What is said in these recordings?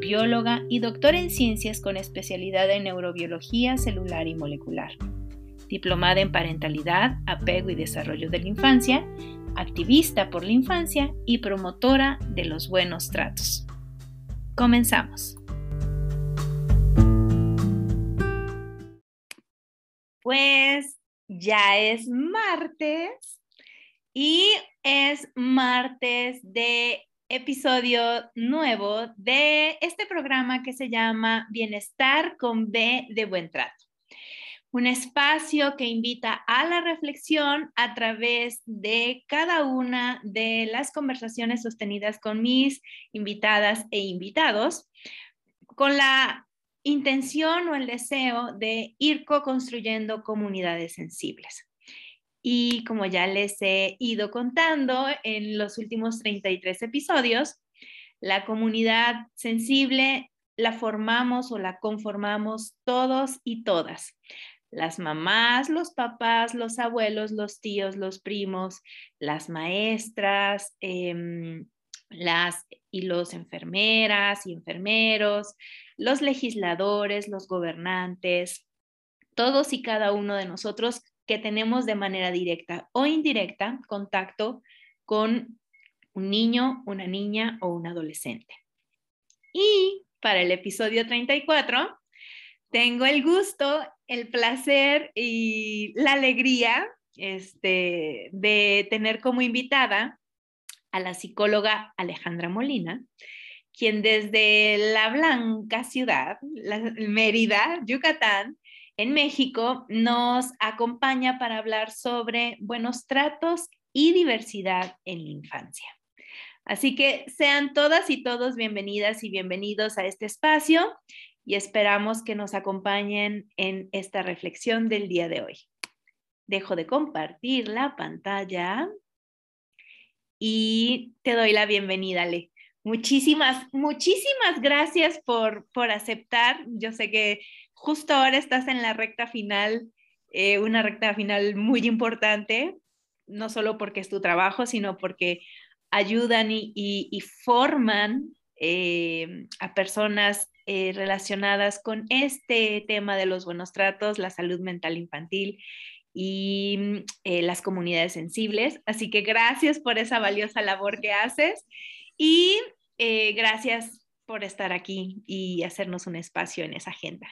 bióloga y doctora en ciencias con especialidad en neurobiología celular y molecular. Diplomada en parentalidad, apego y desarrollo de la infancia, activista por la infancia y promotora de los buenos tratos. Comenzamos. Pues ya es martes y es martes de episodio nuevo de este programa que se llama Bienestar con B de Buen Trato. Un espacio que invita a la reflexión a través de cada una de las conversaciones sostenidas con mis invitadas e invitados, con la intención o el deseo de ir co-construyendo comunidades sensibles. Y como ya les he ido contando en los últimos 33 episodios, la comunidad sensible la formamos o la conformamos todos y todas. Las mamás, los papás, los abuelos, los tíos, los primos, las maestras, em, las y los enfermeras y enfermeros, los legisladores, los gobernantes, todos y cada uno de nosotros que tenemos de manera directa o indirecta contacto con un niño, una niña o un adolescente. Y para el episodio 34, tengo el gusto, el placer y la alegría este, de tener como invitada a la psicóloga Alejandra Molina, quien desde la blanca ciudad, la Mérida, Yucatán, en México, nos acompaña para hablar sobre buenos tratos y diversidad en la infancia. Así que sean todas y todos bienvenidas y bienvenidos a este espacio y esperamos que nos acompañen en esta reflexión del día de hoy. Dejo de compartir la pantalla y te doy la bienvenida, Le. Muchísimas, muchísimas gracias por, por aceptar. Yo sé que justo ahora estás en la recta final, eh, una recta final muy importante, no solo porque es tu trabajo, sino porque ayudan y, forman eh, a personas eh, relacionadas con este tema de los buenos tratos, la salud mental infantil y las comunidades sensibles. Así que gracias por esa valiosa labor que haces y gracias por estar aquí y hacernos un espacio en esa agenda.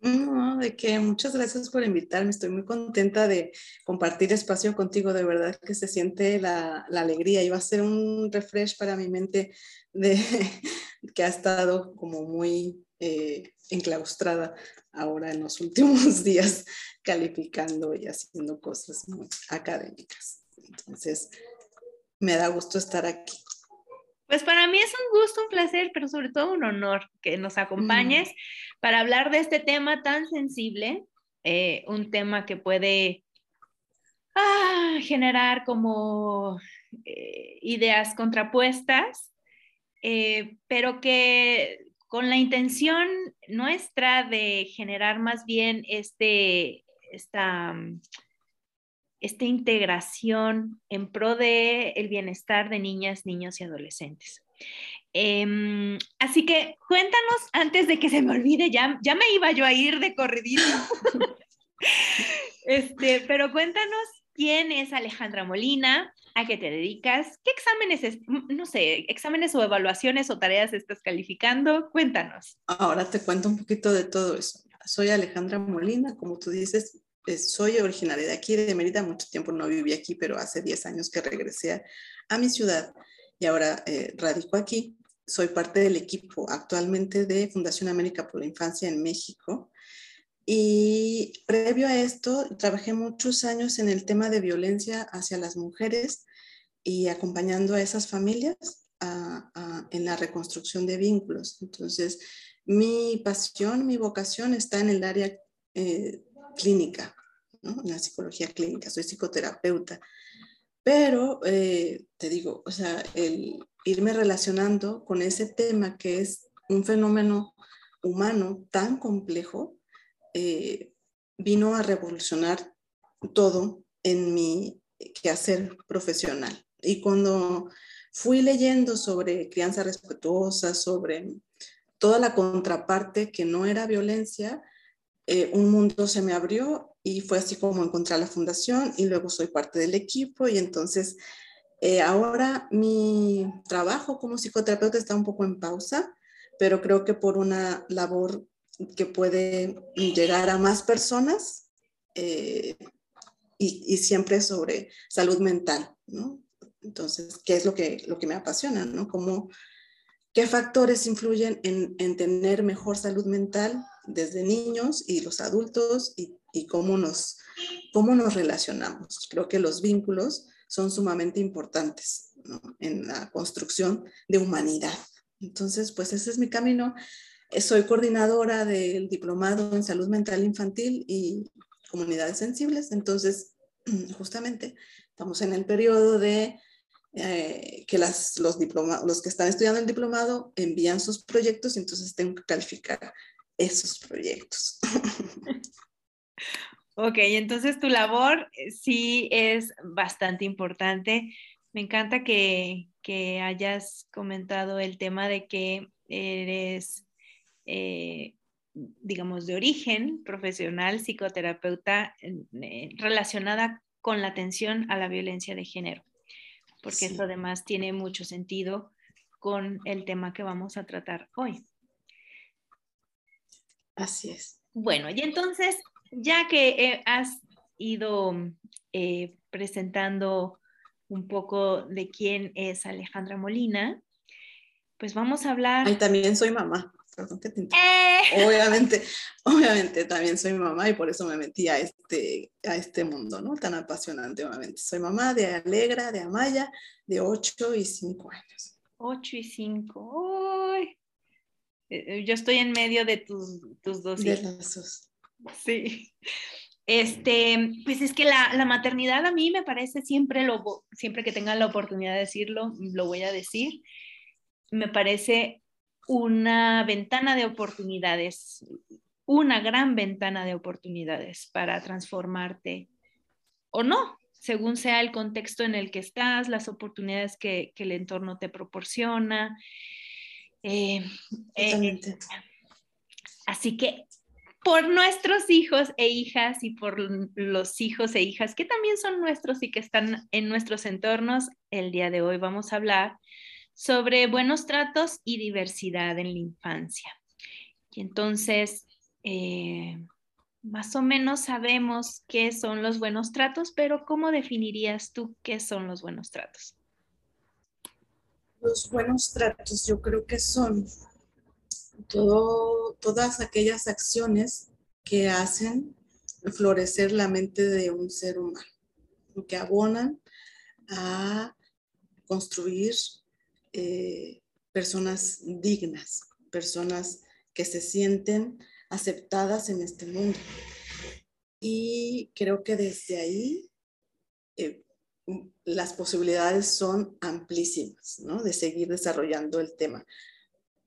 No, de que muchas gracias por invitarme. Estoy muy contenta de compartir espacio contigo. De verdad que se siente la, alegría y va a ser un refresh para mi mente de que ha estado como muy eh, enclaustrada ahora en los últimos días calificando y haciendo cosas muy académicas. Entonces, me da gusto estar aquí. Pues para mí es un gusto, un placer, pero sobre todo un honor que nos acompañes para hablar de este tema tan sensible, eh, un tema que puede ah, generar como eh, ideas contrapuestas, eh, pero que con la intención nuestra de generar más bien este, esta esta integración en pro de el bienestar de niñas, niños y adolescentes. Em, así que cuéntanos antes de que se me olvide, ya, ya me iba yo a ir de corridito. este, pero cuéntanos quién es Alejandra Molina, a qué te dedicas, qué exámenes, no sé, exámenes o evaluaciones o tareas estás calificando, cuéntanos. Ahora te cuento un poquito de todo eso. Soy Alejandra Molina, como tú dices, soy originaria de aquí, de Mérida, mucho tiempo no viví aquí, pero hace 10 años que regresé a, mi ciudad y ahora eh, radico aquí. Soy parte del equipo actualmente de Fundación América por la Infancia en México. Y previo a esto, trabajé muchos años en el tema de violencia hacia las mujeres y acompañando a esas familias en la reconstrucción de vínculos. Entonces, mi pasión, mi vocación está en el área eh, clínica. En la psicología clínica, soy psicoterapeuta. Pero eh, te digo, o sea, el irme relacionando con ese tema que es un fenómeno humano tan complejo, eh, vino a revolucionar todo en mi quehacer profesional. Y cuando fui leyendo sobre crianza respetuosa, sobre toda la contraparte que no era violencia, eh, un mundo se me abrió y fue así como encontrar la fundación y luego soy parte del equipo y entonces eh, ahora mi trabajo como psicoterapeuta está un poco en pausa, pero creo que por una labor que puede llegar a más personas eh, y, y, siempre sobre salud mental, ¿no? Entonces, ¿qué es lo que, lo que me apasiona, ¿no? Cómo, ¿Qué factores influyen en, en, tener mejor salud mental desde niños y los adultos y, y cómo, nos, cómo nos relacionamos? Creo que los vínculos son sumamente importantes ¿no? en la construcción de humanidad. Entonces, pues ese es mi camino. Eh, soy coordinadora del diplomado en salud mental infantil y comunidades sensibles. Entonces, justamente estamos en el periodo de eh, que las, los, diploma, los que están estudiando el diplomado envían sus proyectos y entonces tengo que calificar esos proyectos. Ok, entonces tu labor eh, sí es bastante importante. Me encanta que, que hayas comentado el tema de que eres, eh, digamos, de origen profesional, psicoterapeuta relacionada con la atención a la violencia de género porque eso además tiene mucho sentido con el tema que vamos a tratar hoy. Así es. Bueno, y entonces, ya que eh, has ido eh, presentando un poco de quién es Alejandra Molina, pues vamos a hablar. Ay, también soy mamá perdón que te eh. Obviamente, obviamente también soy mamá y por eso me metí a este, a este mundo, ¿no? Tan apasionante, obviamente. Soy mamá de Alegra, de Amaya, de 8 y 5 años. 8 y 5. Eh, yo estoy en medio de tus, tus dos hijos. De los dos. Sí. Este, pues es que la, la, maternidad a mí me parece siempre, lo, siempre que tenga la oportunidad de decirlo, lo voy a decir, me parece una ventana de oportunidades, una gran ventana de oportunidades para transformarte o no, según sea el contexto en el que estás, las oportunidades que, el entorno te proporciona. Eh, eh, así que por nuestros hijos e hijas y por los hijos e hijas que también son nuestros y que están en nuestros entornos, el día de hoy vamos a hablar sobre buenos tratos y diversidad en la infancia. Y entonces, eh, más o menos sabemos qué son los buenos tratos, pero ¿cómo definirías tú qué son los buenos tratos? Los buenos tratos yo creo que son todo, todas aquellas acciones que hacen florecer la mente de un ser humano, que abonan a construir eh, personas dignas, personas que se sienten aceptadas en este mundo. Y creo que desde ahí eh, las posibilidades son amplísimas, ¿no? De seguir desarrollando el tema.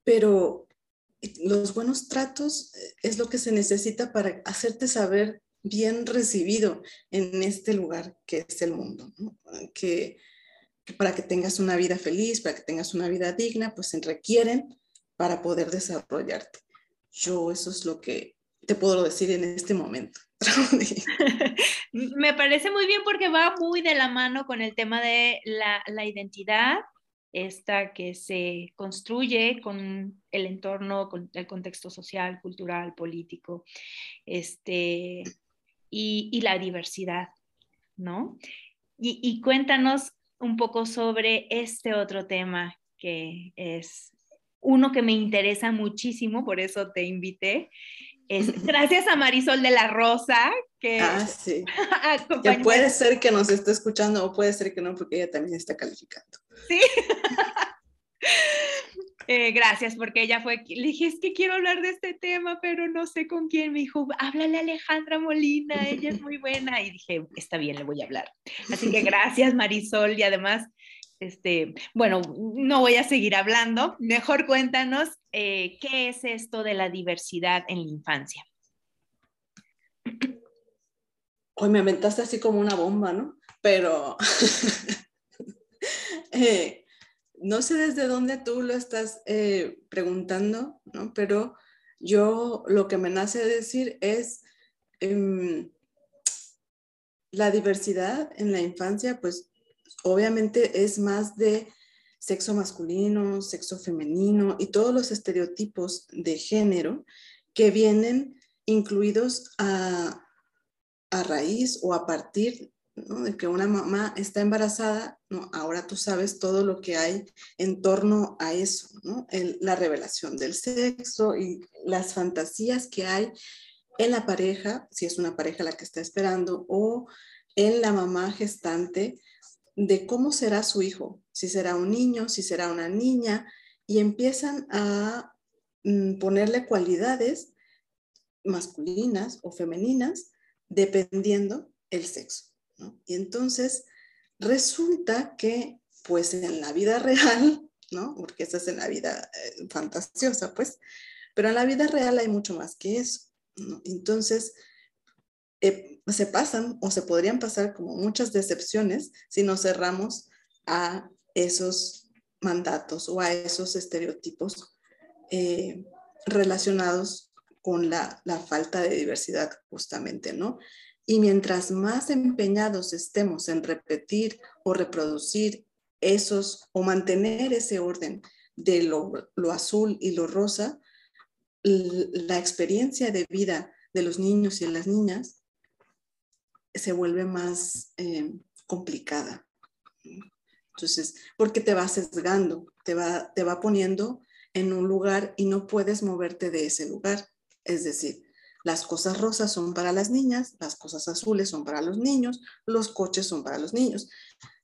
Pero los buenos tratos eh, es lo que se necesita para hacerte saber bien recibido en este lugar que es el mundo, que para que tengas una vida feliz, para que tengas una vida digna, pues se requieren para poder desarrollarte. Yo eso es lo que te puedo decir en este momento. Me parece muy bien porque va muy de la mano con el tema de la, la identidad, esta que se construye con el entorno, con el contexto social, cultural, político, este, y, y la diversidad, ¿no? Y, y, cuéntanos un poco sobre este otro tema que es uno que me interesa muchísimo, por eso te invité. Es gracias a Marisol de la Rosa, que, ah, sí. que puede ser que nos esté escuchando o puede ser que no, porque ella también está calificando. Sí. Eh, gracias, porque ella fue, le dije, es que quiero hablar de este tema, pero no sé con quién. Me dijo, háblale a Alejandra Molina, ella es muy buena. Y dije, está bien, le voy a hablar. Así que gracias, Marisol. Y además, este, bueno, no voy a seguir hablando. Mejor cuéntanos eh, qué es esto de la diversidad en la infancia. Hoy me aventaste así como una bomba, ¿no? Pero eh, no sé desde dónde tú lo estás eh, preguntando, ¿no? Pero yo lo que me nace decir es em, la diversidad en la infancia, pues obviamente es más de sexo masculino, sexo femenino y todos los estereotipos de género que vienen incluidos a, a raíz o a partir de que una mamá está embarazada, ahora tú sabes todo lo que hay en torno a eso, la revelación del sexo y las fantasías que hay en la pareja, si es una pareja la que está esperando, o en la mamá gestante, de cómo será su hijo, si será un niño, si será una niña, y empiezan a mm, ponerle cualidades masculinas o femeninas dependiendo el sexo. Y entonces resulta que, pues en la vida real, ¿no? Porque esa es en la vida eh, fantasiosa, pues, pero en la vida real hay mucho más que eso. Entonces, eh, se pasan o se podrían pasar como muchas decepciones si nos cerramos a esos mandatos o a esos estereotipos eh, relacionados con la, la, falta de diversidad justamente, ¿no? Y mientras más empeñados estemos en repetir o reproducir esos o mantener ese orden de lo, azul y lo rosa, la experiencia de vida de los niños y las niñas se vuelve más eh, complicada. Entonces, porque te va sesgando, te va, te va poniendo en un lugar y no puedes moverte de ese lugar. Es decir, las cosas rosas son para las niñas, las cosas azules son para los niños, los coches son para los niños.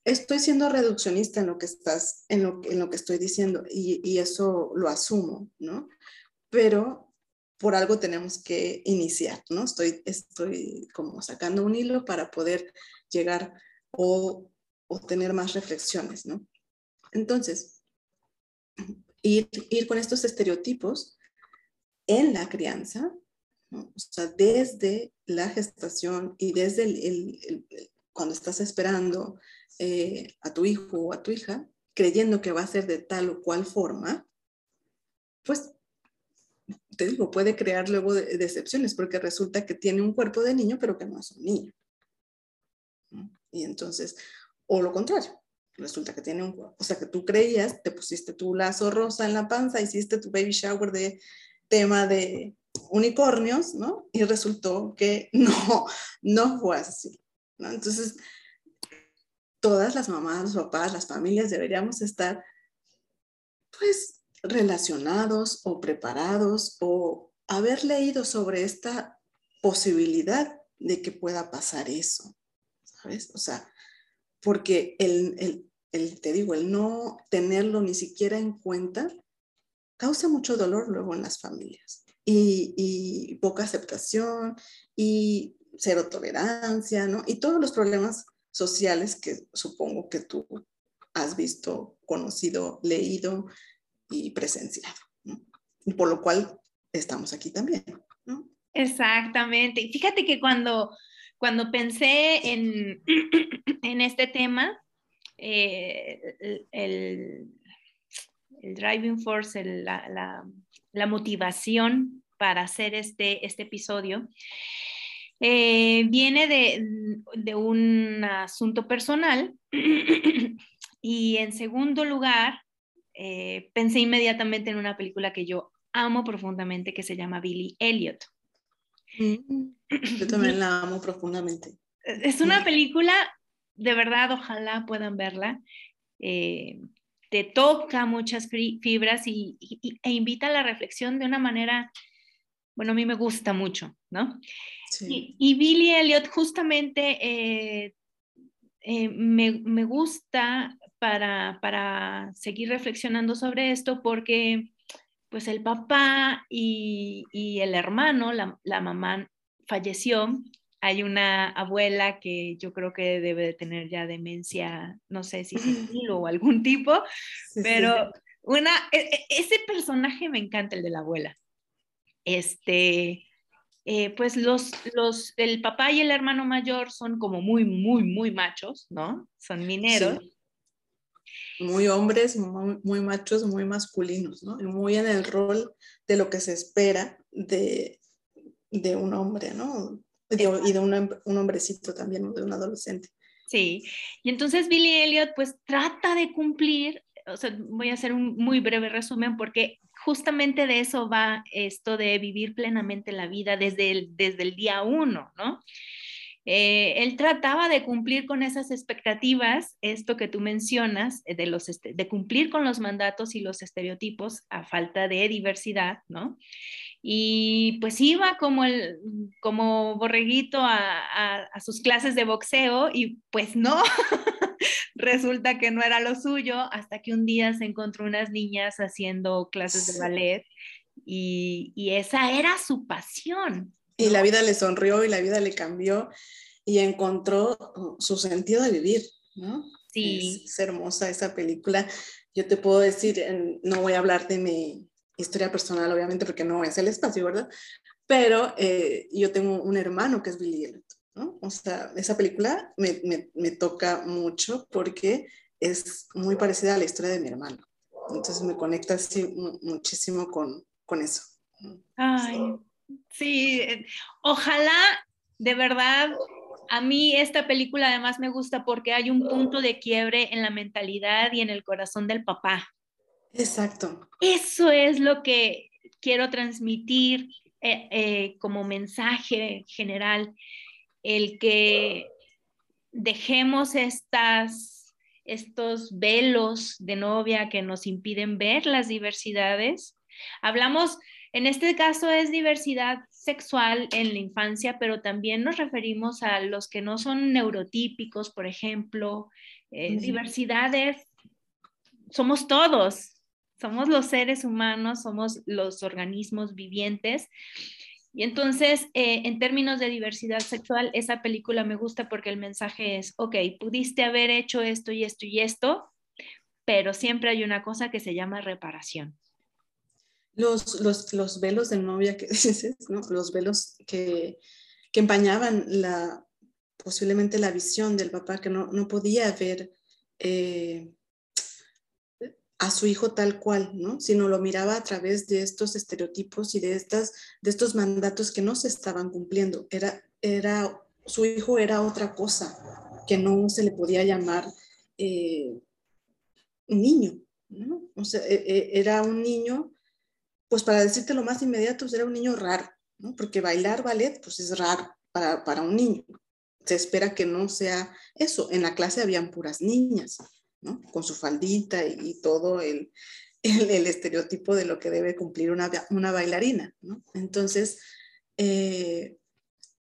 Estoy siendo reduccionista en lo que estás, en lo, en lo que estoy diciendo y, eso lo asumo, ¿no? Pero por algo tenemos que iniciar, ¿no? Estoy, estoy como sacando un hilo para poder llegar o, o tener más reflexiones, ¿no? Entonces, ir, ir con estos estereotipos en la crianza o sea, desde la gestación y desde el, cuando estás esperando eh, a tu hijo o a tu hija, creyendo que va a ser de tal o cual forma, pues te digo, puede crear luego decepciones porque resulta que tiene un cuerpo de niño, pero que no es un niño. Y entonces, o lo contrario, resulta que tiene un cuerpo, o sea, que tú creías, te pusiste tu lazo rosa en la panza, hiciste tu baby shower de tema de unicornios, ¿no? Y resultó que no, no fue así, ¿no? Entonces, todas las mamás, los papás, las familias deberíamos estar, pues, relacionados o preparados o haber leído sobre esta posibilidad de que pueda pasar eso, ¿sabes? O sea, porque el, el, el, te digo, el no tenerlo ni siquiera en cuenta causa mucho dolor luego en las familias y, poca aceptación y cero tolerancia, ¿no? Y todos los problemas sociales que supongo que tú has visto, conocido, leído y presenciado. Y por lo cual estamos aquí también, ¿no? Exactamente. Fíjate que cuando, cuando pensé en, en este tema, eh, el, el, driving force, la, la motivación para hacer este, este episodio, eh, viene de, un asunto personal y en segundo lugar, eh, pensé inmediatamente en una película que yo amo profundamente que se llama Billy Elliot. Mm, yo también la amo profundamente. Es una película, de verdad, ojalá puedan verla. Eh, te toca muchas fibras y, e invita a la reflexión de una manera, bueno, a mí me gusta mucho, ¿no? Y, Billy Elliot justamente eh, eh, me, gusta para, para, seguir reflexionando sobre esto porque pues el papá y, el hermano, la, la, mamá falleció. Hay una abuela que yo creo que debe de tener ya demencia, no sé si senil o algún tipo, pero una, e, e, ese personaje me encanta, el de la abuela. Este, eh, pues los, los, el papá y el hermano mayor son como muy, muy, muy machos, ¿no? Son mineros. Muy hombres, muy, machos, muy masculinos, ¿no? muy en el rol de lo que se espera de, de un hombre, ¿no? y de un, un hombrecito también, de un adolescente. Sí, y entonces Billy Elliot pues trata de cumplir, o sea, voy a hacer un muy breve resumen porque justamente de eso va esto de vivir plenamente la vida desde el, desde el día uno, ¿no? Eh, él trataba de cumplir con esas expectativas, esto que tú mencionas, eh, de, los, de cumplir con los mandatos y los estereotipos a falta de diversidad, ¿no? Y pues iba como, el, como borreguito a, a sus clases de boxeo y pues no, resulta que no era lo suyo hasta que un día se encontró unas niñas haciendo clases de ballet y, y esa era su pasión. Y la vida le sonrió y la vida le cambió y encontró su sentido de vivir, ¿no? Sí. Es, hermosa esa película. Yo te puedo decir, no voy a hablar de mi historia personal, obviamente, porque no es el espacio, ¿verdad? Pero eh, yo tengo un hermano que es Billy Elliot. O sea, esa película me, me, me, toca mucho porque es muy parecida a la historia de mi hermano. Entonces me conecta así muchísimo con, con eso. Ay, sí, eh, ojalá de verdad a mí esta película además me gusta porque hay un punto de quiebre en la mentalidad y en el corazón del papá. Exacto. Eso es lo que quiero transmitir eh, eh, como mensaje general el que dejemos estas, estos velos de novia que nos impiden ver las diversidades. Hablamos, en este caso es diversidad sexual en la infancia, pero también nos referimos a los que no son neurotípicos, por ejemplo, eh, diversidades, somos todos, somos los seres humanos, somos los organismos vivientes y entonces, eh, en términos de diversidad sexual, esa película me gusta porque el mensaje es, ok, pudiste haber hecho esto y esto y esto, pero siempre hay una cosa que se llama reparación. Los, los, los velos de novia que dices, ¿no? los velos que, que empañaban la, posiblemente la visión del papá, que no, no podía ver eh, a su hijo tal cual, ¿no? Sino lo miraba a través de estos estereotipos y de, estas, de estos mandatos que no se estaban cumpliendo. Era, era, su hijo era otra cosa, que no se le podía llamar eh, niño, ¿no? O sea, e, e, era un niño, pues para decirte lo más inmediato, pues era un niño raro, ¿no? Porque bailar ballet, pues es raro para, para un niño. Se espera que no sea eso. En la clase habían puras niñas. Con su faldita y, todo el, el, estereotipo de lo que debe cumplir una, una bailarina, Entonces, eh,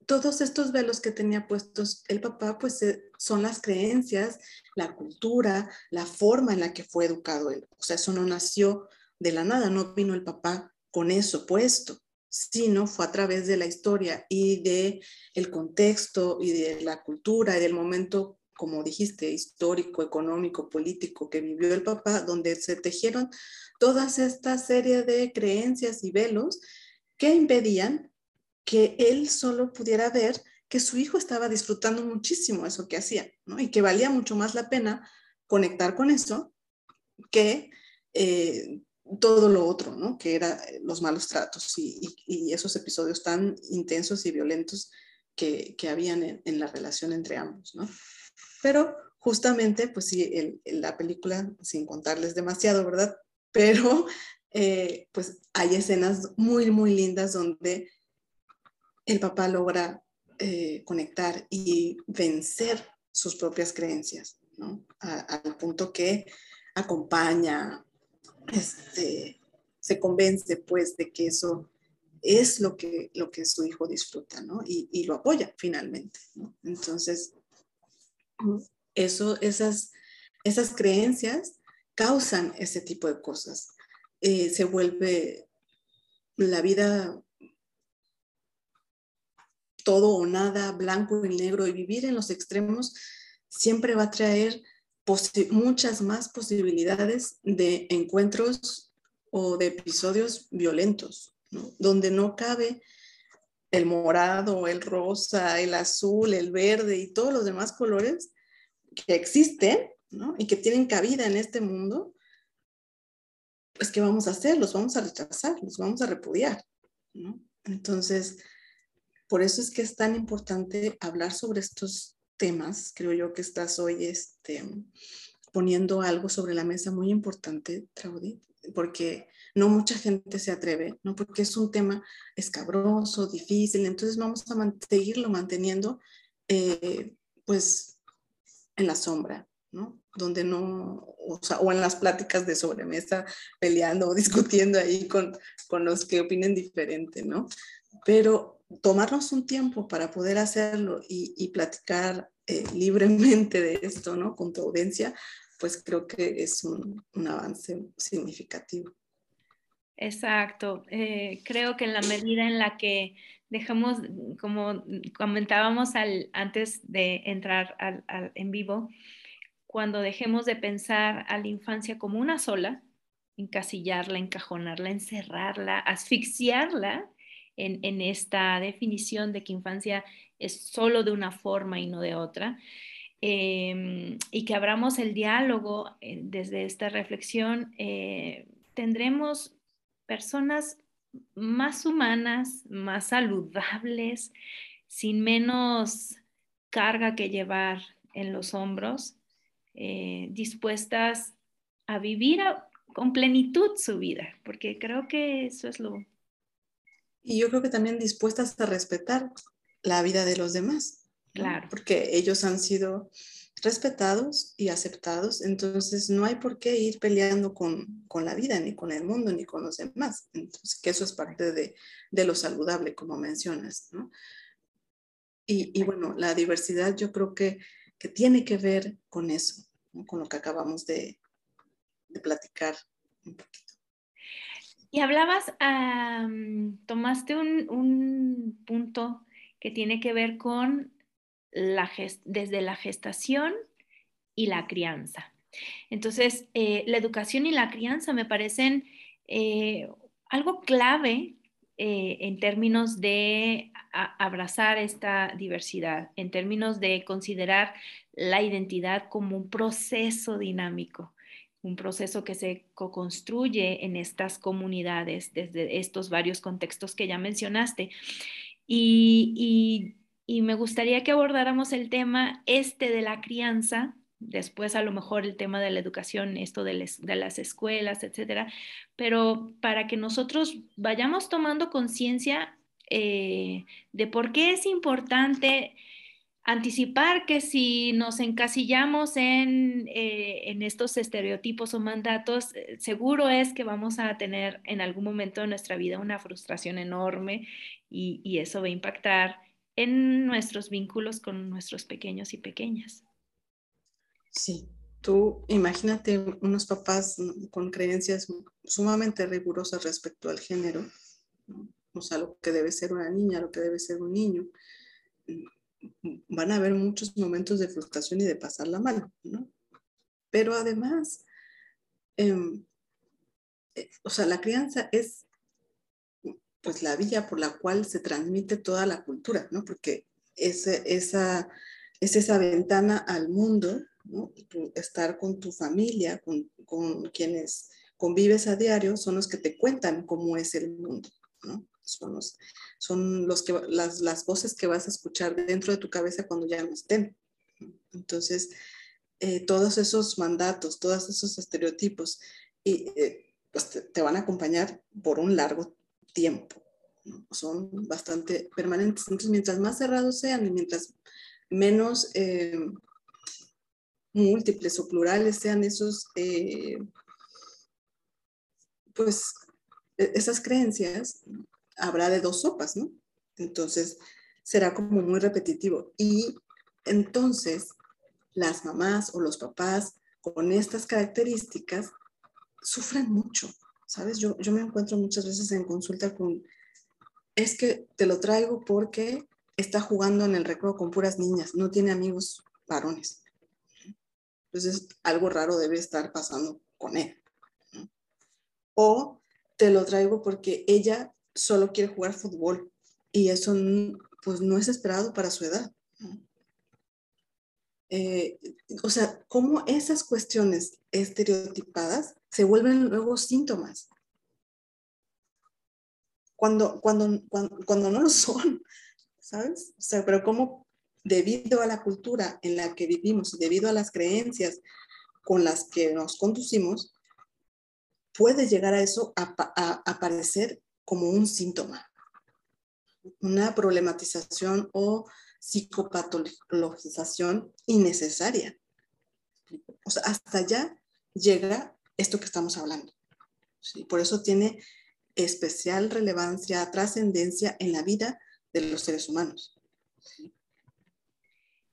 todos estos velos que tenía puestos el papá, pues eh, son las creencias, la cultura, la forma en la que fue educado él. O sea, eso no nació de la nada, no vino el papá con eso puesto, sino fue a través de la historia y de el contexto y de la cultura y del momento como dijiste, histórico, económico, político que vivió el papá, donde se tejieron todas esta serie de creencias y velos que impedían que él solo pudiera ver que su hijo estaba disfrutando muchísimo eso que hacía, ¿no? Y que valía mucho más la pena conectar con eso que eh, todo lo otro, ¿no? Que eran los malos tratos y, esos episodios tan intensos y violentos que, que habían en, en, la relación entre ambos, ¿no? Pero justamente, pues sí, la película, sin contarles demasiado, ¿verdad? Pero eh, pues hay escenas muy, muy lindas donde el papá logra eh, conectar y vencer sus propias creencias, ¿no? al punto que acompaña, este, se convence pues de que eso es lo que, lo que su hijo disfruta, ¿no? Y, y lo apoya finalmente, ¿no? Entonces, Eso, esas, esas creencias causan ese tipo de cosas. Eh, se vuelve la vida todo o nada, blanco y negro, y vivir en los extremos siempre va a traer muchas más posibilidades de encuentros o de episodios violentos, donde no cabe el morado, el rosa, el azul, el verde y todos los demás colores que existen y que tienen cabida en este mundo, pues ¿qué vamos a hacer? Los vamos a rechazar, los vamos a repudiar. Entonces, por eso es que es tan importante hablar sobre estos temas. Creo yo que estás hoy este, poniendo algo sobre la mesa muy importante, Traudy, porque no mucha gente se atreve, ¿no? Porque es un tema escabroso, difícil, entonces vamos a seguirlo manteniendo, eh, pues, en la sombra, ¿no? Donde no, o, sea, o, en las pláticas de sobremesa, peleando o discutiendo ahí con, con los que opinen diferente, ¿no? Pero tomarnos un tiempo para poder hacerlo y, platicar eh, libremente de esto, ¿no? Con tu audiencia, pues creo que es un, avance significativo. Exacto. Eh, creo que en la medida en la que dejamos, como comentábamos al, antes de entrar al, en vivo, cuando dejemos de pensar a la infancia como una sola, encasillarla, encajonarla, encerrarla, asfixiarla, en, esta definición de que infancia es solo de una forma y no de otra. Em, y que abramos el diálogo eh, desde esta reflexión, eh, tendremos personas más humanas, más saludables, sin menos carga que llevar en los hombros, eh, dispuestas a vivir con plenitud su vida, porque creo que eso es lo, y yo creo que también dispuestas a respetar la vida de los demás. Claro. Porque ellos han sido respetados y aceptados, entonces no hay por qué ir peleando con, con, la vida, ni con el mundo, ni con los demás. Entonces, que eso es parte de, de lo saludable, como mencionas, ¿no? Y, y, bueno, la diversidad yo creo que, que tiene que ver con eso, con lo que acabamos de, de platicar un poquito. Y hablabas, tomaste un, punto que tiene que ver con la desde la gestación y la crianza. Entonces, eh, la educación y la crianza me parecen eh, algo clave eh, en términos de abrazar esta diversidad, en términos de considerar la identidad como un proceso dinámico un proceso que se co-construye en estas comunidades desde estos varios contextos que ya mencionaste. Y, me gustaría que abordáramos el tema este de la crianza, después a lo mejor el tema de la educación, esto de, las escuelas, etcétera, pero para que nosotros vayamos tomando conciencia eh, de por qué es importante anticipar que si nos encasillamos en, eh, en estos estereotipos o mandatos, eh, seguro es que vamos a tener en algún momento de nuestra vida una frustración enorme y, y eso va a impactar en nuestros vínculos con nuestros pequeños y pequeñas. Sí, tú imagínate unos papás con creencias sumamente rigurosas respecto al género, o sea, lo que debe ser una niña, lo que debe ser un niño van a haber muchos momentos de frustración y de pasar la mano, ¿no? Pero además, em, eh, o sea, la crianza es pues la vía por la cual se transmite toda la cultura, ¿no? Porque es esa, es esa ventana al mundo, ¿no? estar con tu familia, con, con quienes convives a diario, son los que te cuentan cómo es el mundo, ¿no? son son los que, las, las voces que vas a escuchar dentro de tu cabeza cuando ya no estén. Entonces, eh, todos esos mandatos, todos esos estereotipos, y, eh, pues te, van a acompañar por un largo tiempo. Son bastante permanentes. Entonces, mientras más cerrados sean y mientras menos eh, múltiples o plurales sean esos, pues, e, esas creencias, habrá de dos sopas, ¿no? Entonces será como muy repetitivo. Y entonces las mamás o los papás con estas características sufren mucho, ¿sabes? Yo, yo me encuentro muchas veces en consulta con, es que te lo traigo porque está jugando en el recreo con puras niñas, no tiene amigos varones. Entonces, algo raro debe estar pasando con él. O te lo traigo porque ella solo quiere jugar fútbol y eso pues no es esperado para su edad. Eh, o sea, cómo esas cuestiones estereotipadas se vuelven luego síntomas. Cuando, cuando, cuando, no lo son, ¿sabes? O sea, pero cómo debido a la cultura en la que vivimos y debido a las creencias con las que nos conducimos, puede llegar a eso a, a aparecer como un síntoma, una problematización o psicopatologización innecesaria. O sea, hasta allá llega esto que estamos hablando. ¿sí? Por eso tiene especial relevancia, trascendencia en la vida de los seres humanos.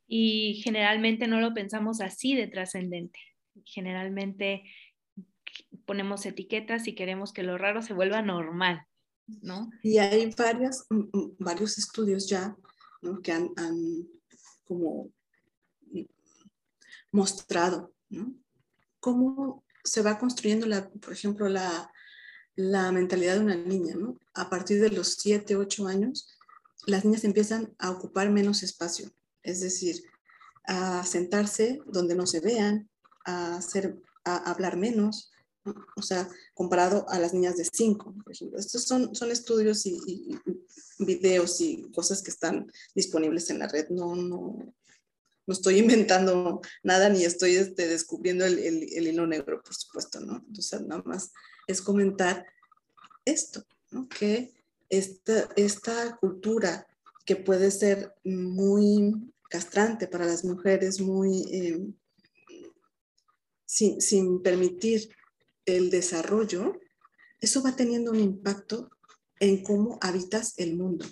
Y generalmente no lo pensamos así de trascendente. Generalmente ponemos etiquetas y queremos que lo raro se vuelva normal, ¿no? Y hay varias, varios estudios ya que han, como mostrado cómo se va construyendo, la, por ejemplo, la, la mentalidad de una niña. ¿no? A partir de los 7, 8 años, las niñas empiezan a ocupar menos espacio, es decir, a sentarse donde no se vean, a, hacer, a hablar menos, o sea, comparado a las niñas de 5, por ejemplo. Estos son, son estudios y, videos y cosas que están disponibles en la red. No, no, no estoy inventando nada ni estoy este, descubriendo el, hilo negro, por supuesto, ¿no? Entonces, nada más es comentar esto, ¿no? Que esta, cultura que puede ser muy castrante para las mujeres, muy... Sin, sin permitir el desarrollo, eso va teniendo un impacto en cómo habitas el mundo,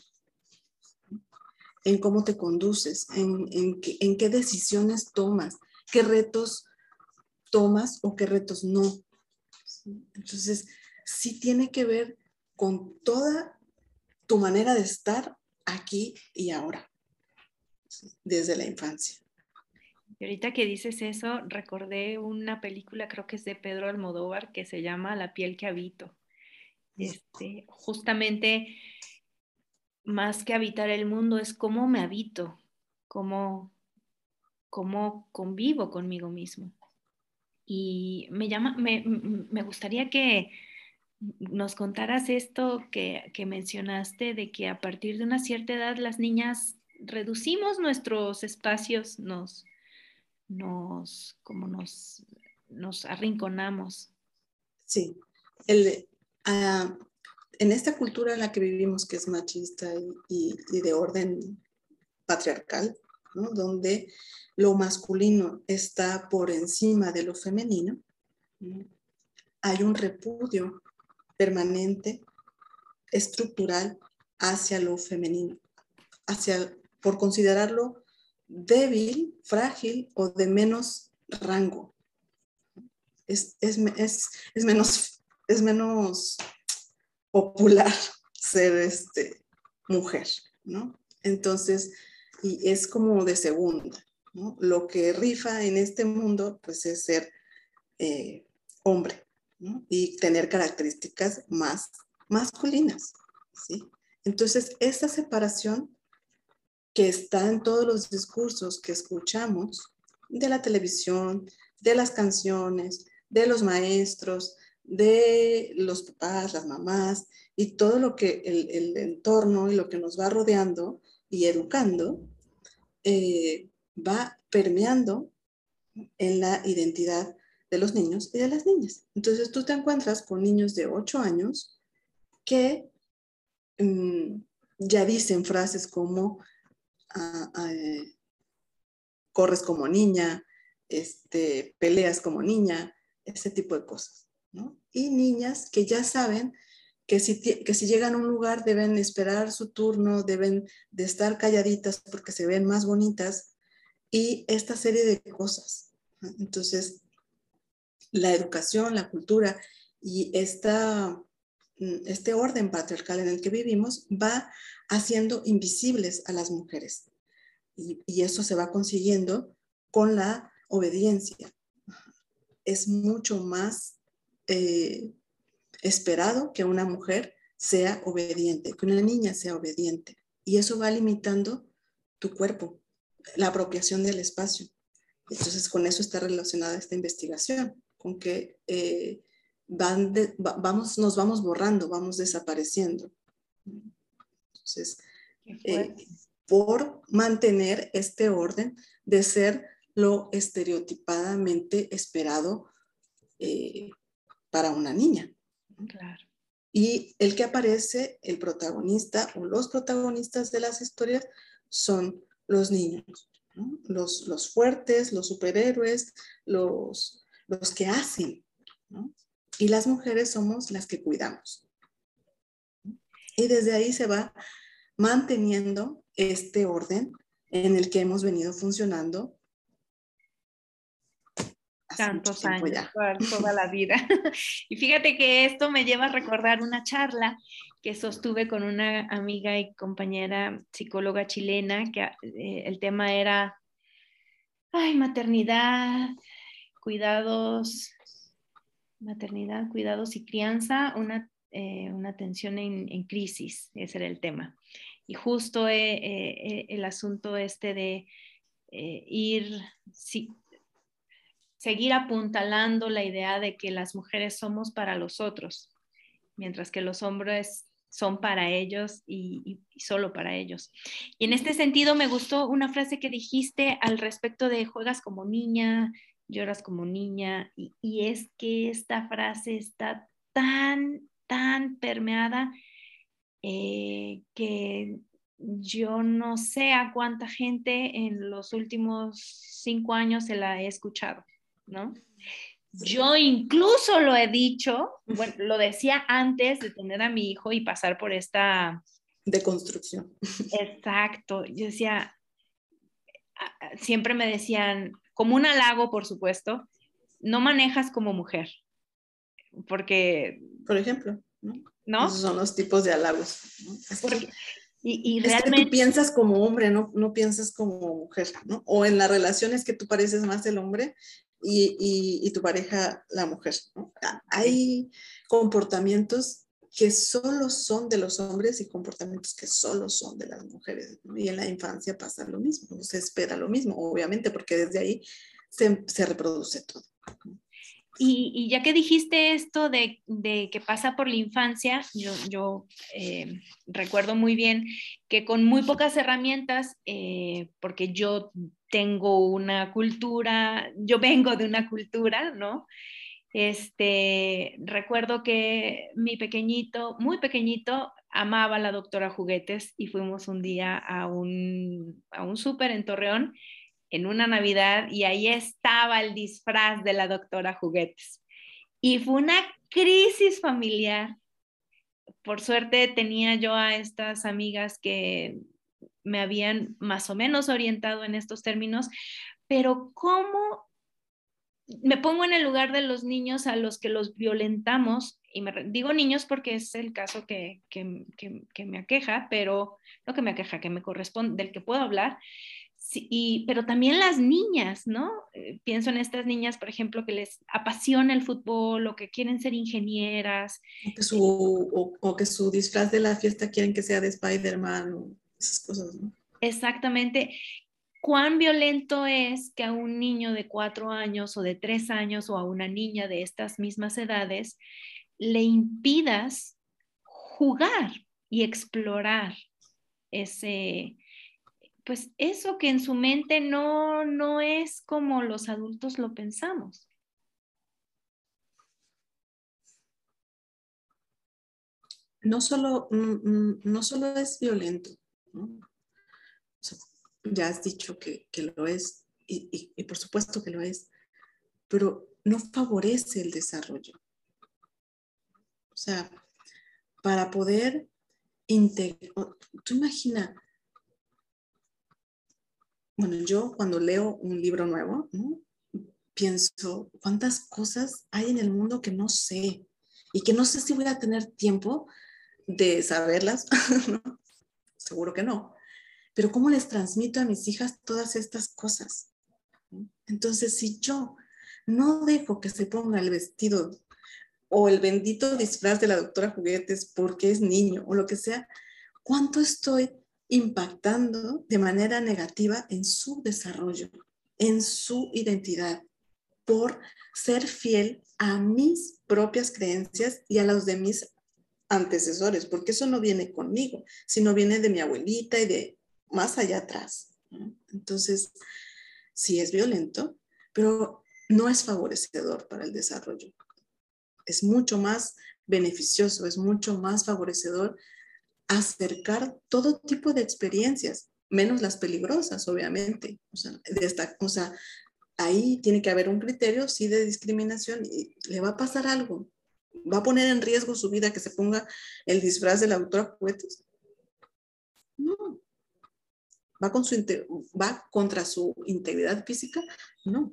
en cómo te conduces, en, en, qué, decisiones tomas, qué retos tomas o qué retos no. Entonces, sí tiene que ver con toda tu manera de estar aquí y ahora, desde la infancia. Y ahorita que dices eso, recordé una película, creo que es de Pedro Almodóvar, que se llama La piel que habito. Este, justamente, más que habitar el mundo, es cómo me habito, cómo, cómo convivo conmigo mismo. Y me, llama, me, me gustaría que nos contaras esto que, que mencionaste, de que a partir de una cierta edad las niñas reducimos nuestros espacios, nos nos, como nos, nos arrinconamos. Sí, el, ah, en esta cultura en la que vivimos, que es machista y, de orden patriarcal, donde lo masculino está por encima de lo femenino, hay un repudio permanente, estructural, hacia lo femenino, hacia, por considerarlo débil, frágil o de menos rango. Es, menos, es menos popular ser este, mujer, ¿no? Entonces, y es como de segunda, ¿no? Lo que rifa en este mundo, pues es ser eh, hombre, ¿no? Y tener características más masculinas, ¿sí? Entonces, esta separación que está en todos los discursos que escuchamos de la televisión, de las canciones, de los maestros, de los papás, las mamás y todo lo que el, entorno y lo que nos va rodeando y educando eh, va permeando en la identidad de los niños y de las niñas. Entonces tú te encuentras con niños de 8 años que mm, ya dicen frases como eh, corres como niña, este, peleas como niña, ese tipo de cosas. ¿No? Y niñas que ya saben que si, que si llegan a un lugar deben esperar su turno, deben de estar calladitas porque se ven más bonitas y esta serie de cosas. Entonces, la educación, la cultura y esta, mm, este orden patriarcal en el que vivimos va haciendo invisibles a las mujeres. Y, eso se va consiguiendo con la obediencia. Es mucho más eh, esperado que una mujer sea obediente, que una niña sea obediente. Y eso va limitando tu cuerpo, la apropiación del espacio. Entonces, con eso está relacionada esta investigación, con que eh, van vamos, nos vamos borrando, vamos desapareciendo. Entonces, eh, por mantener este orden de ser lo estereotipadamente esperado eh, para una niña. Claro. Y el que aparece, el protagonista o los protagonistas de las historias son los niños, los, los, fuertes, los superhéroes, los, los que hacen. Y las mujeres somos las que cuidamos. Y desde ahí se va manteniendo este orden en el que hemos venido funcionando tantos años, toda, la vida. y fíjate que esto me lleva a recordar una charla que sostuve con una amiga y compañera psicóloga chilena, que eh, el tema era, ay, maternidad, cuidados, maternidad, cuidados y crianza, una, eh, una atención en, crisis, ese era el tema. Y justo eh, el asunto este de ir, sí, seguir apuntalando la idea de que las mujeres somos para los otros, mientras que los hombres son para ellos y, solo para ellos. Y en este sentido me gustó una frase que dijiste al respecto de juegas como niña, lloras como niña, y, es que esta frase está tan, tan permeada eh, que yo no sé a cuánta gente en los últimos cinco años se la he escuchado. ¿No? Yo incluso lo he dicho, bueno, lo decía antes de tener a mi hijo y pasar por esta... Deconstrucción. Exacto. Yo decía, siempre me decían, como un halago, por supuesto, no manejas como mujer. Porque... Por ejemplo, ¿no? Esos son los tipos de halagos. y, realmente... tú piensas como hombre, no, no piensas como mujer, ¿no? O en las relaciones que tú pareces más el hombre y, tu pareja la mujer. Hay comportamientos que solo son de los hombres y comportamientos que solo son de las mujeres. Y en la infancia pasa lo mismo, se espera lo mismo, obviamente, porque desde ahí se, se reproduce todo. Y, ya que dijiste esto de, que pasa por la infancia, yo, eh, recuerdo muy bien que con muy pocas herramientas, eh, porque yo tengo una cultura, yo vengo de una cultura, ¿no? Este, recuerdo que mi pequeñito, muy pequeñito, amaba a la doctora Juguetes y fuimos un día a un, a un súper en Torreón en una Navidad y ahí estaba el disfraz de la doctora Juguetes. Y fue una crisis familiar. Por suerte tenía yo a estas amigas que me habían más o menos orientado en estos términos, pero ¿cómo me pongo en el lugar de los niños a los que los violentamos? Y me digo niños porque es el caso que, que, que me aqueja, pero no que me aqueja, que me corresponde, del que puedo hablar y, pero también las niñas, ¿no? Eh, pienso en estas niñas, por ejemplo, que les apasiona el fútbol o que quieren ser ingenieras. O que su, o, que su disfraz de la fiesta quieren que sea de Spider-Man esas cosas, ¿no? Exactamente. ¿Cuán violento es que a un niño de cuatro años o de tres años o a una niña de estas mismas edades le impidas jugar y explorar ese, pues eso que en su mente no, no es como los adultos lo pensamos. No solo, mm, mm, no solo es violento, ya has dicho que, lo es y, y, por supuesto que lo es, pero no favorece el desarrollo. O sea, para poder integrar, tú imagina, bueno, yo cuando leo un libro nuevo, pienso cuántas cosas hay en el mundo que no sé y que no sé si voy a tener tiempo de saberlas, seguro que no, pero cómo les transmito a mis hijas todas estas cosas. Entonces, si yo no dejo que se ponga el vestido o el bendito disfraz de la doctora Juguetes porque es niño o lo que sea, ¿cuánto estoy impactando de manera negativa en su desarrollo, en su identidad, por ser fiel a mis propias creencias y a los de mis antecesores, porque eso no viene conmigo, sino viene de mi abuelita y de más allá atrás. Entonces, sí es violento, pero no es favorecedor para el desarrollo. Es mucho más beneficioso, es mucho más favorecedor acercar todo tipo de experiencias, menos las peligrosas, obviamente. O sea, de esta, o sea, ahí tiene que haber un criterio, sí, de discriminación y le va a pasar algo. ¿Va a poner en riesgo su vida que se ponga el disfraz de la autora juguetes? No. ¿Va, con su, ¿Va contra su integridad física? No.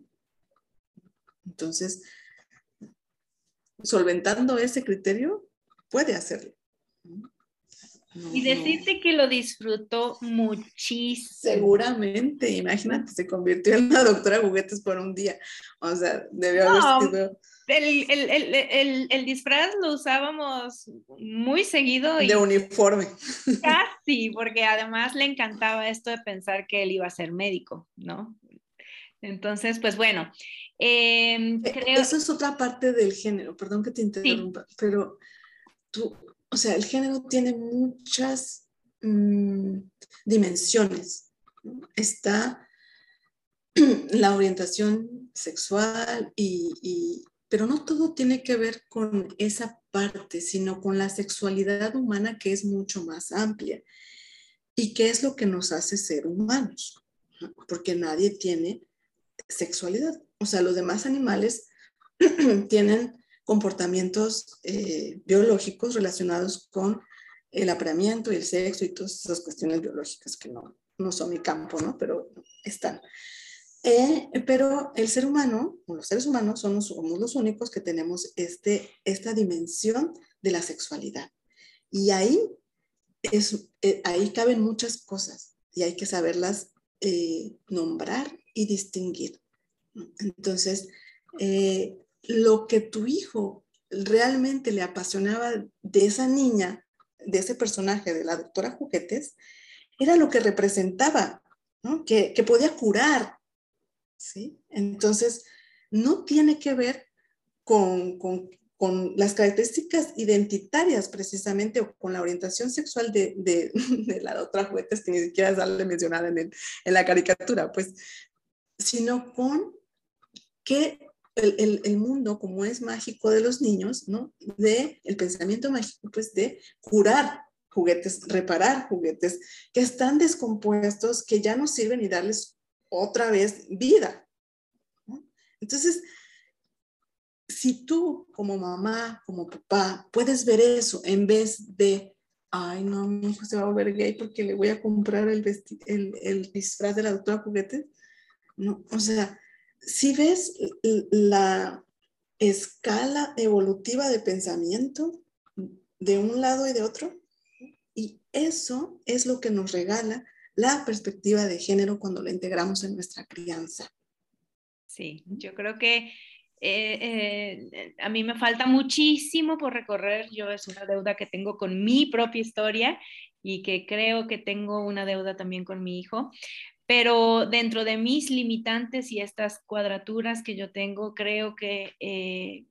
Entonces, solventando ese criterio, puede hacerlo y decirte que lo disfrutó muchísimo. Seguramente, imagínate, se convirtió en una doctora juguetes por un día. O sea, debió haber sido... El, el, el, el, disfraz lo usábamos muy seguido. de uniforme. Casi, porque además le encantaba esto de pensar que él iba a ser médico, ¿no? Entonces, pues bueno. Eh, creo... Eso es otra parte del género, perdón que te interrumpa, pero tú, o sea, el género tiene muchas mm, dimensiones. Está la orientación sexual y, pero no todo tiene que ver con esa parte, sino con la sexualidad humana que es mucho más amplia. ¿Y qué es lo que nos hace ser humanos? Porque nadie tiene sexualidad. O sea, los demás animales tienen comportamientos eh, biológicos relacionados con el apareamiento y el sexo y todas esas cuestiones biológicas que no, no son mi campo, ¿no? Pero están. Eh, pero el ser humano, los seres humanos, somos, somos los únicos que tenemos este, esta dimensión de la sexualidad. Y ahí, es, eh, ahí caben muchas cosas y hay que saberlas nombrar y distinguir. Entonces, lo que tu hijo realmente le apasionaba de esa niña, de ese personaje de la doctora Juguetes, era lo que representaba, que, podía curar. ¿Sí? Entonces, no tiene que ver con, las características identitarias precisamente o con la orientación sexual de, la doctora Juguetes, que ni siquiera sale mencionada en, en la caricatura, pues, sino con qué el, mundo como es mágico de los niños, ¿no? De el pensamiento mágico, pues de curar juguetes, reparar juguetes que están descompuestos, que ya no sirven y darles otra vez vida. Entonces, si tú como mamá, como papá, puedes ver eso en vez de, ay, no, mi hijo se va a volver gay porque le voy a comprar el, el, el disfraz de la doctora juguetes, no, o sea, si ves la escala evolutiva de pensamiento de un lado y de otro, y eso es lo que nos regala la perspectiva de género cuando la integramos en nuestra crianza. Sí, yo creo que eh, eh, a mí me falta muchísimo por recorrer. Yo es una deuda que tengo con mi propia historia y que creo que tengo una deuda también con mi hijo pero dentro de mis limitantes y estas cuadraturas que yo tengo, creo que eh,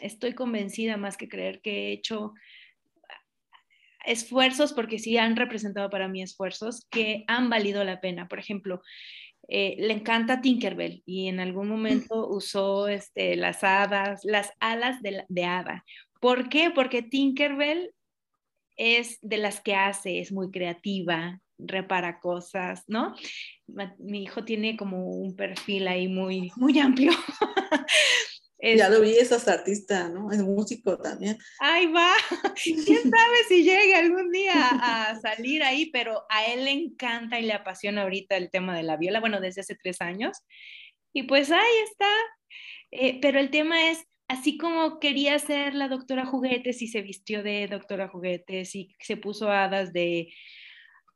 estoy convencida más que creer que he hecho esfuerzos, porque sí han representado para mí esfuerzos que han valido la pena. Por ejemplo, eh, le encanta Tinkerbell y en algún momento usó este, las hadas, las alas de, de hada. ¿Por qué? Porque Tinkerbell es de las que hace, es muy creativa, repara cosas, ¿no? Mi hijo tiene como un perfil ahí muy, muy amplio. Ya lo vi, es hasta artista, ¿no? Es músico también. Ahí va. ¿Quién sabe si llegue algún día a salir ahí? Pero a él le encanta y le apasiona ahorita el tema de la viola, bueno, desde hace tres años. Y pues ahí está. Eh, pero el tema es, así como quería ser la doctora Juguetes y se vistió de doctora Juguetes y se puso hadas de,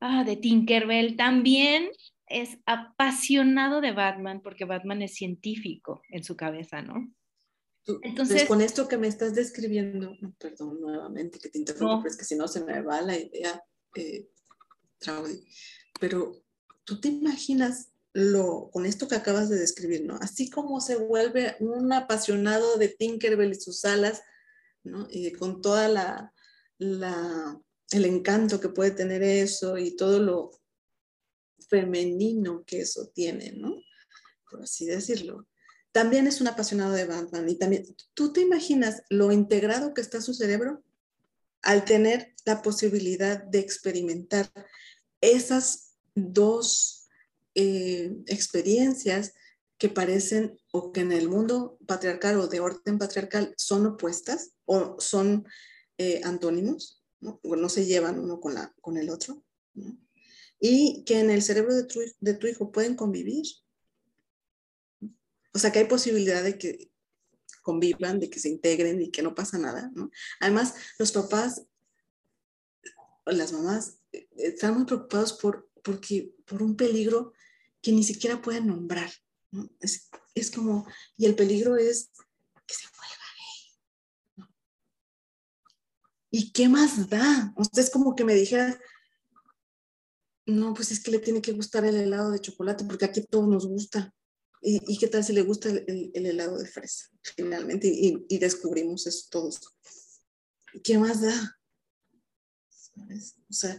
ah, de Tinkerbell, también es apasionado de Batman porque Batman es científico en su cabeza, ¿no? Pues, Entonces, con esto que me estás describiendo, perdón nuevamente que te interrumpo, pero es que si no se me va la idea, eh, pero tú te imaginas lo, con esto que acabas de describir, ¿no? Así como se vuelve un apasionado de Tinkerbell y sus alas, ¿no? Y con toda la, la, el encanto que puede tener eso y todo lo femenino que eso tiene, ¿no? Por así decirlo también es un apasionado de Batman y también, ¿tú te imaginas lo integrado que está su cerebro al tener la posibilidad de experimentar esas dos eh, experiencias que parecen o que en el mundo patriarcal o de orden patriarcal son opuestas o son eh, antónimos, ¿no? se llevan uno con, la, con el otro, y que en el cerebro de de tu hijo pueden convivir o sea, que hay posibilidad de que convivan, de que se integren y que no pasa nada, ¿no? Además, los papás, las mamás, eh, están muy preocupados por, porque, por un peligro que ni siquiera pueden nombrar, ¿no? Es, es como, y el peligro es que se vuelva gay. ¿Y qué más da? O sea, es como que me dijeras, no, pues es que le tiene que gustar el helado de chocolate porque aquí todos nos gusta. ¿Y, qué tal si le gusta el, helado de fresa? Finalmente, y, descubrimos eso todos. ¿Qué más da? O sea,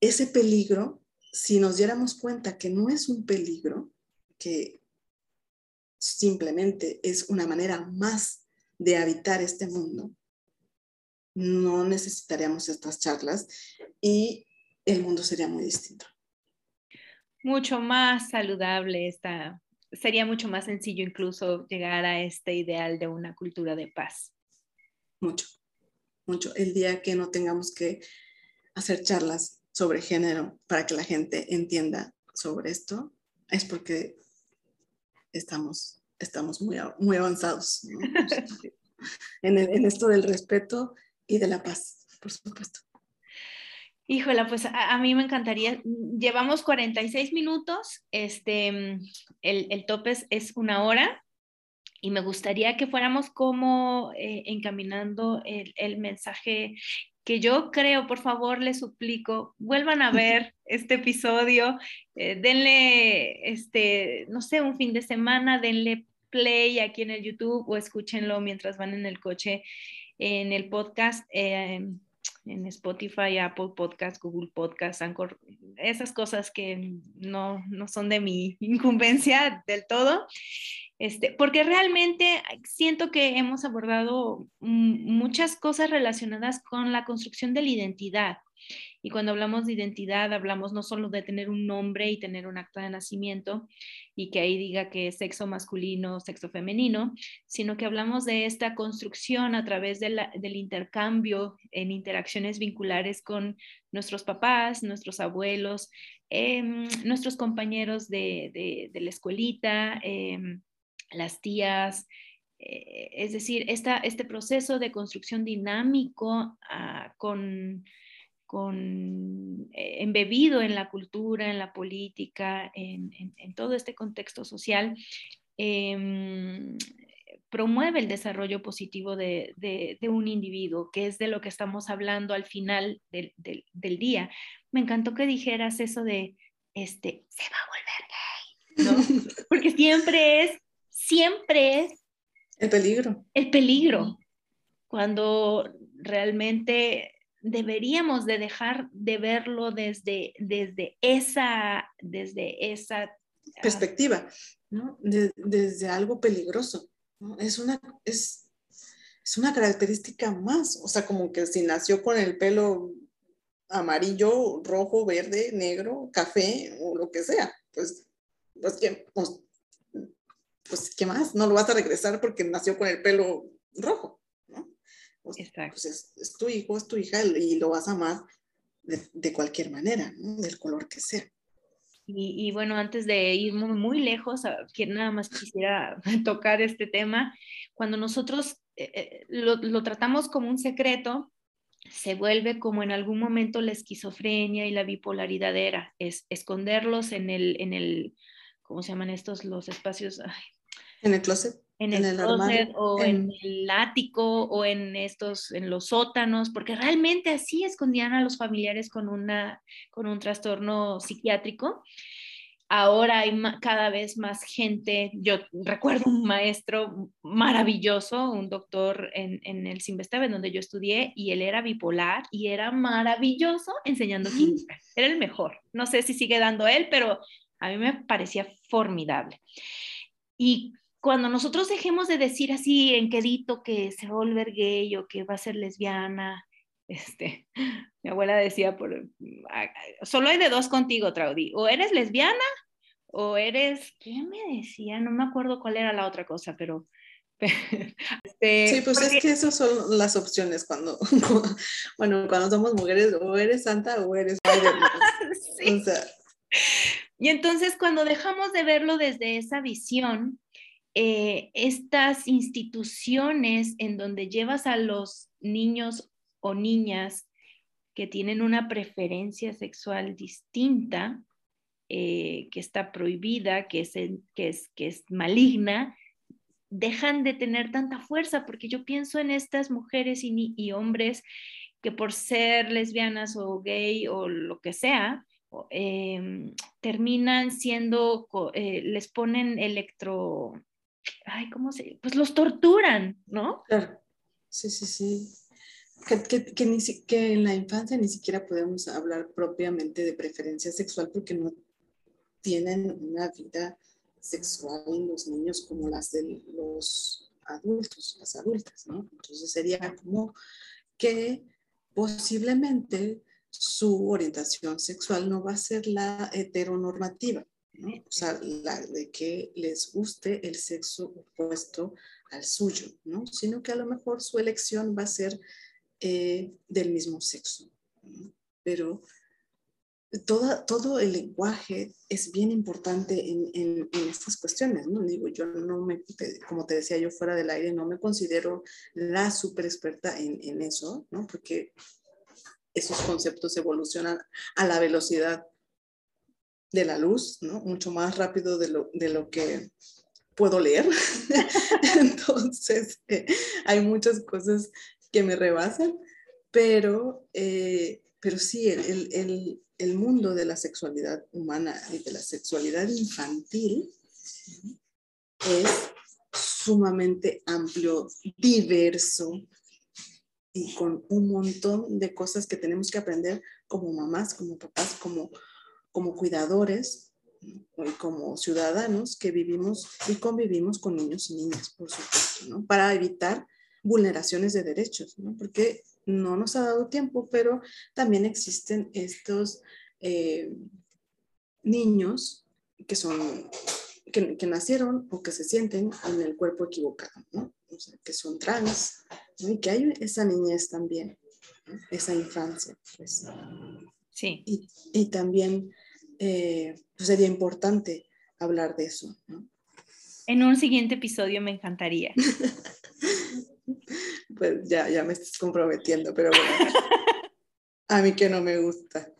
ese peligro, si nos diéramos cuenta que no es un peligro, que simplemente es una manera más de habitar este mundo, no necesitaríamos estas charlas y el mundo sería muy distinto. Mucho más saludable esta sería mucho más sencillo incluso llegar a este ideal de una cultura de paz. Mucho, mucho. El día que no tengamos que hacer charlas sobre género para que la gente entienda sobre esto, es porque estamos, estamos muy, muy avanzados en, en esto del respeto y de la paz, por supuesto. Híjola, pues a, mí me encantaría. Llevamos 46 minutos, este, el, el tope es, una hora y me gustaría que fuéramos como eh, encaminando el, el, mensaje que yo creo, por favor, les suplico, vuelvan a ver este episodio, eh, denle, este, no sé, un fin de semana, denle play aquí en el YouTube o escúchenlo mientras van en el coche en el podcast. Eh, en Spotify, Apple Podcast, Google Podcast, Anchor, esas cosas que no, no son de mi incumbencia del todo. Este, porque realmente siento que hemos abordado muchas cosas relacionadas con la construcción de la identidad. Y cuando hablamos de identidad, hablamos no solo de tener un nombre y tener un acta de nacimiento y que ahí diga que es sexo masculino, sexo femenino, sino que hablamos de esta construcción a través del intercambio en interacciones vinculares con nuestros papás, nuestros abuelos, em, nuestros compañeros de, la escuelita, em, las tías, eh, es decir, esta, este proceso de construcción dinámico ah, con con, eh, embebido en la cultura, en la política, en, todo este contexto social, em, promueve el desarrollo positivo de, un individuo, que es de lo que estamos hablando al final del, día. Me encantó que dijeras eso de, este, se va a volver gay, ¿no? Porque siempre es, siempre es... El peligro. El peligro. Cuando realmente deberíamos de dejar de verlo desde, desde esa, desde esa ah, perspectiva, ¿no? desde algo peligroso. Es, una, es, es una característica más, o sea, como que si nació con el pelo amarillo, rojo, verde, negro, café o lo que sea, pues, pues que pues, pues, ¿qué más? No lo vas a regresar porque nació con el pelo rojo. Pues, Exacto. Pues es, es, tu hijo, es tu hija y lo vas a amar de, de cualquier manera, ¿no? Del color que sea. Y, y, bueno, antes de ir muy, muy lejos, que nada más quisiera tocar este tema, cuando nosotros eh, lo, lo, tratamos como un secreto, se vuelve como en algún momento la esquizofrenia y la bipolaridad era, es esconderlos en el, en el, ¿cómo se llaman estos? Los espacios. Ay, en el closet. En el, en el closet o en... en... el ático o en estos, en los sótanos, porque realmente así escondían a los familiares con, una, con un trastorno psiquiátrico. Ahora hay cada vez más gente. Yo recuerdo un maestro maravilloso, un doctor en, en el Simvestave, donde yo estudié, y él era bipolar y era maravilloso enseñando química. Era el mejor. No sé si sigue dando él, pero a mí me parecía formidable. Y cuando nosotros dejemos de decir así en quedito que se va a volver gay o que va a ser lesbiana, este, mi abuela decía, por, solo hay de dos contigo, Traudy, o eres lesbiana o eres, ¿qué me decía? No me acuerdo cuál era la otra cosa, pero... Este, sí, pues porque... es que esas son las opciones cuando, bueno, cuando somos mujeres, o eres santa o eres sí. o sea. Y entonces cuando dejamos de verlo desde esa visión, eh, estas instituciones en donde llevas a los niños o niñas que tienen una preferencia sexual distinta, eh, que está prohibida, que es, que, es, que es maligna, dejan de tener tanta fuerza, porque yo pienso en estas mujeres y, hombres que por ser lesbianas o gay o lo que sea, eh, terminan siendo, eh, les ponen electro, ay, ¿cómo se? Pues los torturan, ¿no? Claro, sí, sí, sí. Que, que, que, ni, que en la infancia ni siquiera podemos hablar propiamente de preferencia sexual porque no tienen una vida sexual los niños como las de los adultos, las adultas, ¿no? Entonces sería como que posiblemente su orientación sexual no va a ser la heteronormativa, ¿no? o sea, la de que les guste el sexo opuesto al suyo, ¿no? sino que a lo mejor su elección va a ser eh, del mismo sexo. ¿no? Pero toda, todo el lenguaje es bien importante en, en, en, estas cuestiones, ¿no? Digo, yo no me, como te decía yo fuera del aire, no me considero la super experta en, en eso, ¿no? Porque esos conceptos evolucionan a la velocidad de la luz, ¿no? Mucho más rápido de lo, de lo que puedo leer. Entonces, eh, hay muchas cosas que me rebasan, pero, eh, pero sí, el, el, el, mundo de la sexualidad humana y de la sexualidad infantil es sumamente amplio, diverso, y con un montón de cosas que tenemos que aprender como mamás, como papás, como, como cuidadores y como ciudadanos que vivimos y convivimos con niños y niñas, por supuesto, ¿no? Para evitar vulneraciones de derechos, ¿no? Porque no nos ha dado tiempo, pero también existen estos eh, niños que son, que, que, nacieron o que se sienten en el cuerpo equivocado, ¿no? O sea, que son trans, ¿no? y que hay esa niñez también, ¿no? esa infancia. Pues. Sí. Y, y también eh, pues sería importante hablar de eso. ¿no? En un siguiente episodio me encantaría. pues ya, ya me estás comprometiendo, pero bueno, a mí que no me gusta.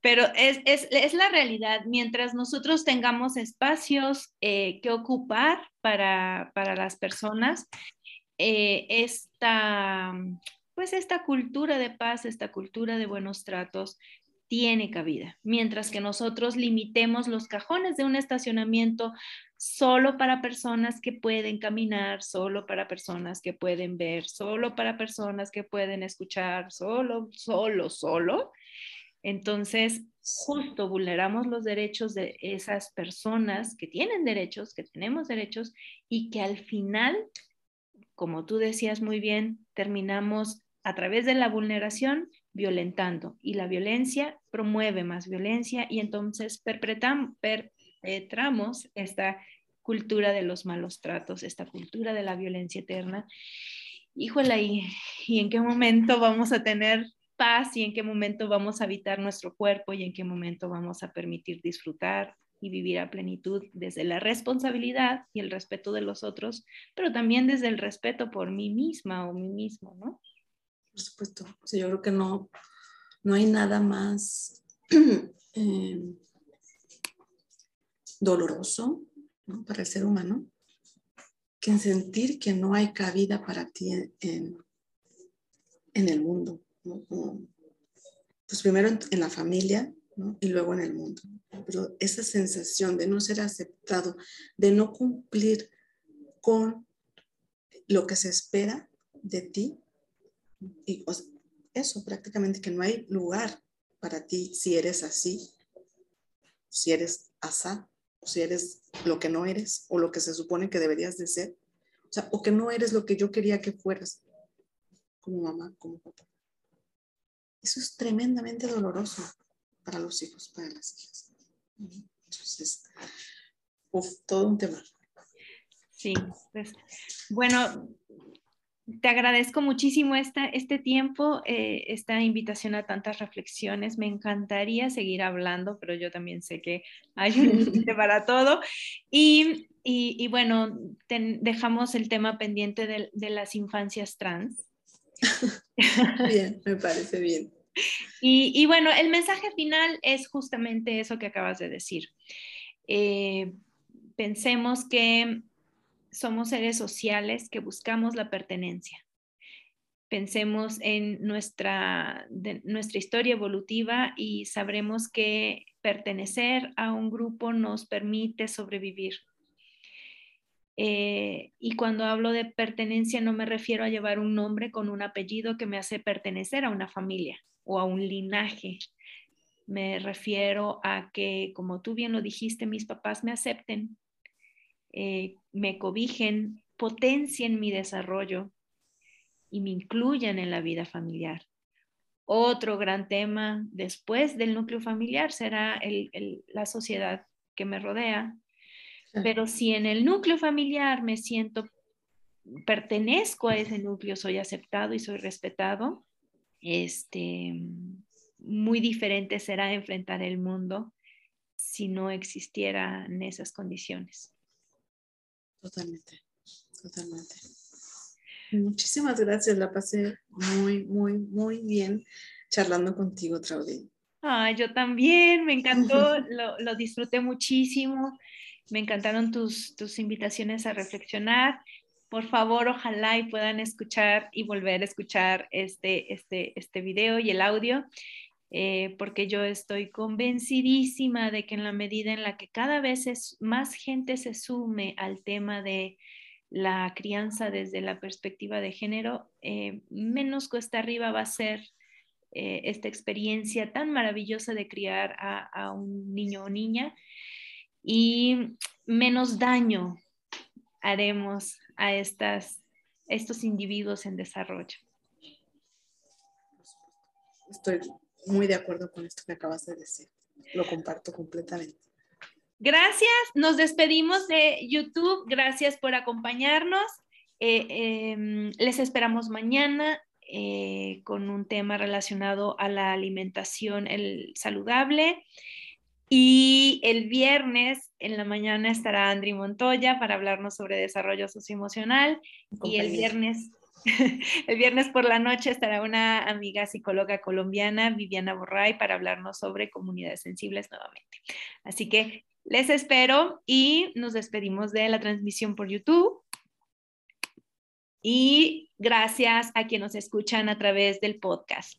Pero es, es, es, la realidad. Mientras nosotros tengamos espacios eh, que ocupar para, para las personas, eh, esta, pues esta cultura de paz, esta cultura de buenos tratos, tiene cabida. Mientras que nosotros limitemos los cajones de un estacionamiento solo para personas que pueden caminar, solo para personas que pueden ver, solo para personas que pueden escuchar, solo, solo, solo, entonces, justo vulneramos los derechos de esas personas que tienen derechos, que tenemos derechos y que al final, como tú decías muy bien, terminamos a través de la vulneración violentando y la violencia promueve más violencia y entonces perpetramos esta cultura de los malos tratos, esta cultura de la violencia eterna. Híjole, ¿y, ¿y en qué momento vamos a tener paz y en qué momento vamos a habitar nuestro cuerpo y en qué momento vamos a permitir disfrutar y vivir a plenitud desde la responsabilidad y el respeto de los otros, pero también desde el respeto por mí misma o mí mismo, ¿no? Supuesto. yo creo que no, no hay nada más eh, doloroso para el ser humano que en sentir que no hay cabida para ti en, en el mundo. Pues primero en, la familia y luego en el mundo. Pero esa sensación de no ser aceptado, de no cumplir con lo que se espera de ti, y eso prácticamente que no hay lugar para ti si eres así, si eres asá, o si eres lo que no eres, o lo que se supone que deberías de ser, o que no eres lo que yo quería que fueras, como mamá, como papá. Eso es tremendamente doloroso para los hijos, para las hijas. Entonces, todo un tema. Sí, pues, bueno, te agradezco muchísimo esta, este tiempo, eh, esta invitación a tantas reflexiones. Me encantaría seguir hablando, pero yo también sé que hay un límite para todo. Y, y, bueno, dejamos el tema pendiente de, de las infancias trans. bien, me parece bien. Y, bueno, el mensaje final es justamente eso que acabas de decir. Eh, pensemos que somos seres sociales que buscamos la pertenencia. Pensemos en nuestra, nuestra historia evolutiva y sabremos que pertenecer a un grupo nos permite sobrevivir. Eh, y cuando hablo de pertenencia no me refiero a llevar un nombre con un apellido que me hace pertenecer a una familia o a un linaje. Me refiero a que, como tú bien lo dijiste, mis papás me acepten, eh, me cobijen, potencien mi desarrollo y me incluyan en la vida familiar. Otro gran tema después del núcleo familiar será la sociedad que me rodea. Pero si en el núcleo familiar me siento, pertenezco a ese núcleo, soy aceptado y soy respetado, este, muy diferente será enfrentar el mundo si no existieran esas condiciones. Totalmente, totalmente. Muchísimas gracias, la pasé muy, muy, muy bien charlando contigo, Traudy. Ah, yo también, me encantó, lo, lo, disfruté muchísimo, me encantaron tus, tus invitaciones a reflexionar por favor, ojalá y puedan escuchar y volver a escuchar este, este, este video y el audio, eh, porque yo estoy convencidísima de que en la medida en la que cada vez es, más gente se sume al tema de la crianza desde la perspectiva de género, eh, menos cuesta arriba va a ser eh, esta experiencia tan maravillosa de criar a, a un niño o niña y menos daño haremos a estas, estos individuos en desarrollo. Estoy muy de acuerdo con esto que acabas de decir. Lo comparto completamente. Gracias. Nos despedimos de YouTube. Gracias por acompañarnos. Eh, em, les esperamos mañana eh, con un tema relacionado a la alimentación el saludable. Y el viernes en la mañana estará Andri Montoya para hablarnos sobre desarrollo socioemocional. Y el viernes, el viernes por la noche estará una amiga psicóloga colombiana, Viviana Borray, para hablarnos sobre comunidades sensibles nuevamente. Así que les espero y nos despedimos de la transmisión por YouTube. Y gracias a quienes nos escuchan a través del podcast.